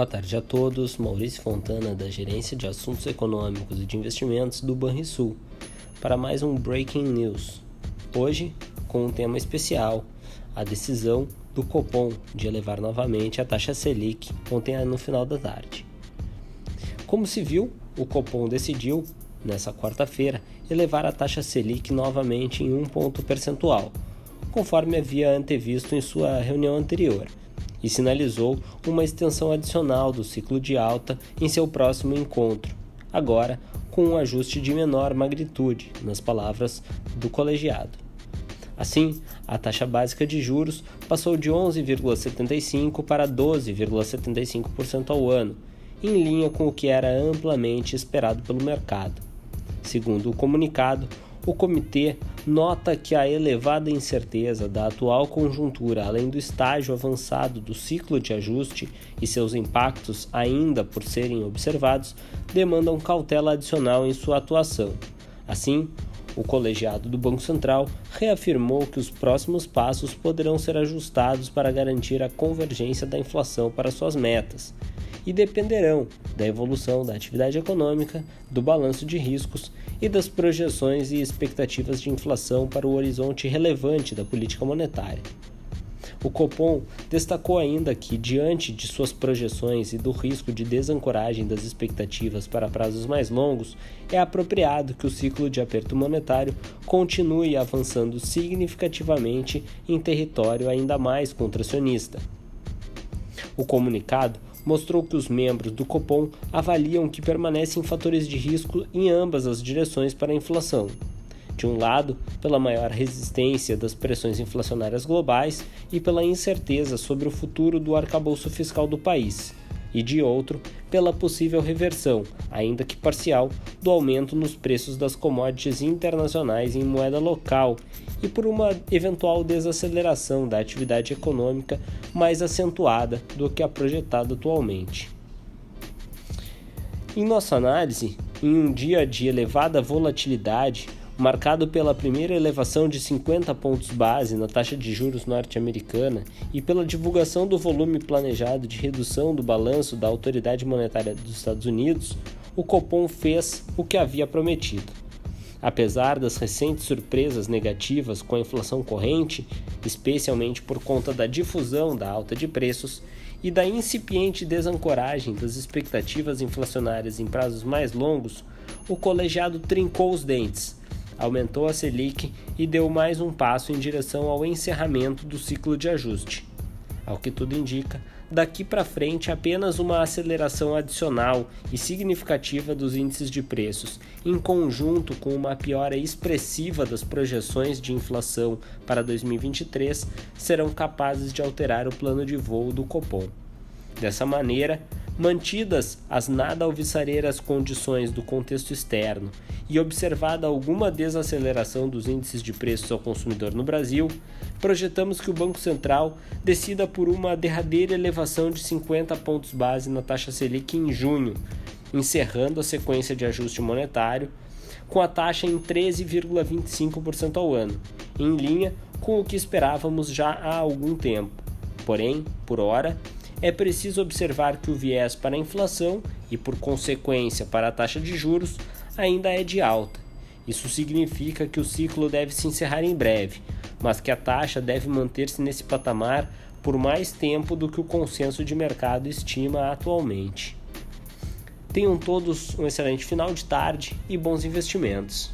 Boa tarde a todos. Maurício Fontana, da Gerência de Assuntos Econômicos e de Investimentos do Banrisul, para mais um Breaking News. Hoje, com um tema especial: a decisão do Copom de elevar novamente a taxa Selic ontem no final da tarde. Como se viu, o Copom decidiu, nessa quarta-feira, elevar a taxa Selic novamente em um ponto percentual, conforme havia antevisto em sua reunião anterior e sinalizou uma extensão adicional do ciclo de alta em seu próximo encontro, agora com um ajuste de menor magnitude, nas palavras do colegiado. Assim, a taxa básica de juros passou de 11,75% para 12,75% ao ano, em linha com o que era amplamente esperado pelo mercado. Segundo o comunicado, o comitê nota que a elevada incerteza da atual conjuntura, além do estágio avançado do ciclo de ajuste e seus impactos ainda por serem observados, demandam cautela adicional em sua atuação. Assim, o colegiado do Banco Central reafirmou que os próximos passos poderão ser ajustados para garantir a convergência da inflação para suas metas e dependerão da evolução da atividade econômica, do balanço de riscos e das projeções e expectativas de inflação para o horizonte relevante da política monetária. O Copom destacou ainda que, diante de suas projeções e do risco de desancoragem das expectativas para prazos mais longos, é apropriado que o ciclo de aperto monetário continue avançando significativamente em território ainda mais contracionista. O comunicado mostrou que os membros do Copom avaliam que permanecem fatores de risco em ambas as direções para a inflação. De um lado, pela maior resistência das pressões inflacionárias globais e pela incerteza sobre o futuro do arcabouço fiscal do país, e de outro, pela possível reversão, ainda que parcial, do aumento nos preços das commodities internacionais em moeda local e por uma eventual desaceleração da atividade econômica mais acentuada do que a projetada atualmente. Em nossa análise, em um dia de elevada volatilidade, marcado pela primeira elevação de 50 pontos base na taxa de juros norte-americana e pela divulgação do volume planejado de redução do balanço da autoridade monetária dos Estados Unidos, o Copom fez o que havia prometido. Apesar das recentes surpresas negativas com a inflação corrente, especialmente por conta da difusão da alta de preços e da incipiente desancoragem das expectativas inflacionárias em prazos mais longos, o colegiado trincou os dentes aumentou a Selic e deu mais um passo em direção ao encerramento do ciclo de ajuste. Ao que tudo indica, daqui para frente apenas uma aceleração adicional e significativa dos índices de preços, em conjunto com uma piora expressiva das projeções de inflação para 2023, serão capazes de alterar o plano de voo do Copom. Dessa maneira, Mantidas as nada alvissareiras condições do contexto externo e observada alguma desaceleração dos índices de preços ao consumidor no Brasil, projetamos que o Banco Central decida por uma derradeira elevação de 50 pontos base na taxa Selic em junho, encerrando a sequência de ajuste monetário com a taxa em 13,25% ao ano, em linha com o que esperávamos já há algum tempo. Porém, por hora, é preciso observar que o viés para a inflação e, por consequência, para a taxa de juros ainda é de alta. Isso significa que o ciclo deve se encerrar em breve, mas que a taxa deve manter-se nesse patamar por mais tempo do que o consenso de mercado estima atualmente. Tenham todos um excelente final de tarde e bons investimentos.